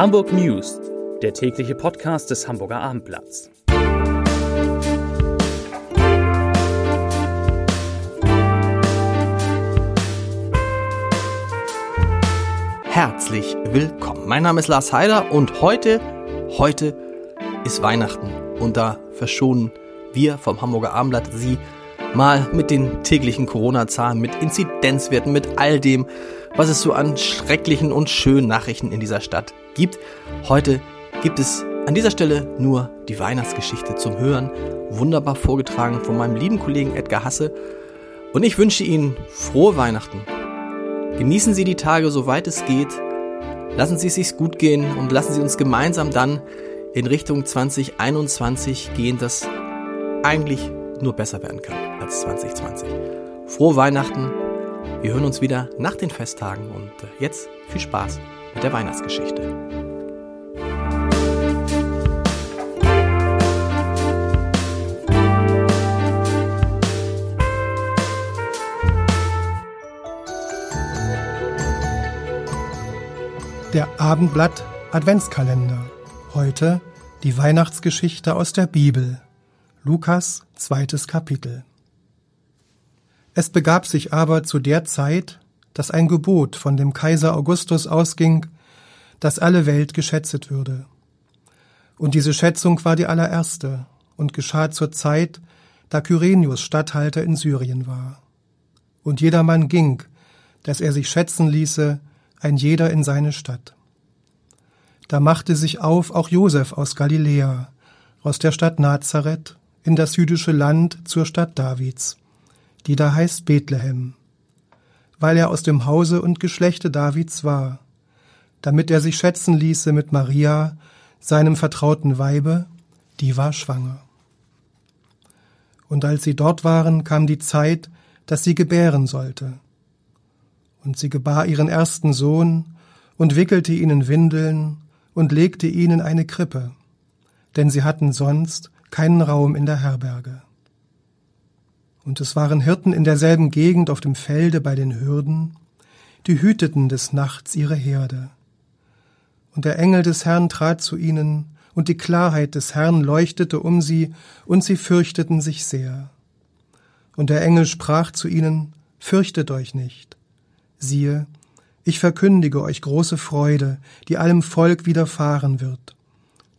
Hamburg News, der tägliche Podcast des Hamburger Abendblatts. Herzlich willkommen. Mein Name ist Lars Heider und heute, heute ist Weihnachten und da verschonen wir vom Hamburger Abendblatt Sie mal mit den täglichen Corona-Zahlen, mit Inzidenzwerten, mit all dem, was es so an schrecklichen und schönen Nachrichten in dieser Stadt gibt. Heute gibt es an dieser Stelle nur die Weihnachtsgeschichte zum Hören, wunderbar vorgetragen von meinem lieben Kollegen Edgar Hasse. Und ich wünsche Ihnen frohe Weihnachten. Genießen Sie die Tage, soweit es geht. Lassen Sie es sich gut gehen und lassen Sie uns gemeinsam dann in Richtung 2021 gehen, das eigentlich nur besser werden kann als 2020. Frohe Weihnachten. Wir hören uns wieder nach den Festtagen und äh, jetzt viel Spaß mit der Weihnachtsgeschichte. Der Abendblatt Adventskalender. Heute die Weihnachtsgeschichte aus der Bibel. Lukas zweites Kapitel. Es begab sich aber zu der Zeit, dass ein Gebot von dem Kaiser Augustus ausging, dass alle Welt geschätzet würde. Und diese Schätzung war die allererste und geschah zur Zeit, da Kyrenius Statthalter in Syrien war. Und jedermann ging, dass er sich schätzen ließe, ein jeder in seine Stadt. Da machte sich auf auch Josef aus Galiläa, aus der Stadt Nazareth, in das jüdische Land zur Stadt Davids, die da heißt Bethlehem, weil er aus dem Hause und Geschlechte Davids war, damit er sich schätzen ließe mit Maria, seinem vertrauten Weibe, die war schwanger. Und als sie dort waren, kam die Zeit, dass sie gebären sollte. Und sie gebar ihren ersten Sohn und wickelte ihn in Windeln und legte ihn in eine Krippe, denn sie hatten sonst keinen Raum in der Herberge. Und es waren Hirten in derselben Gegend auf dem Felde bei den Hürden, die hüteten des Nachts ihre Herde. Und der Engel des Herrn trat zu ihnen, und die Klarheit des Herrn leuchtete um sie, und sie fürchteten sich sehr. Und der Engel sprach zu ihnen, Fürchtet euch nicht. Siehe, ich verkündige euch große Freude, die allem Volk widerfahren wird.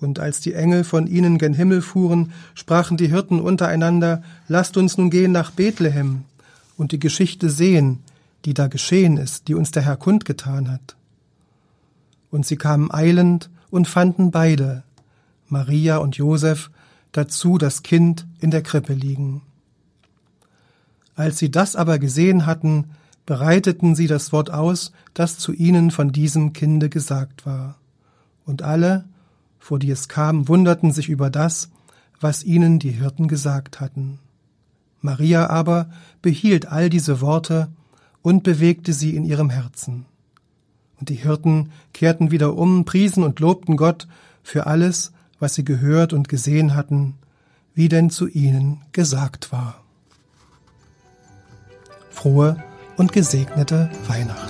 Und als die Engel von ihnen gen Himmel fuhren, sprachen die Hirten untereinander, Lasst uns nun gehen nach Bethlehem und die Geschichte sehen, die da geschehen ist, die uns der Herr kundgetan hat. Und sie kamen eilend und fanden beide, Maria und Josef, dazu das Kind in der Krippe liegen. Als sie das aber gesehen hatten, bereiteten sie das Wort aus, das zu ihnen von diesem Kinde gesagt war. Und alle, vor die es kam, wunderten sich über das, was ihnen die Hirten gesagt hatten. Maria aber behielt all diese Worte und bewegte sie in ihrem Herzen. Und die Hirten kehrten wieder um, priesen und lobten Gott für alles, was sie gehört und gesehen hatten, wie denn zu ihnen gesagt war. Frohe und gesegnete Weihnachten.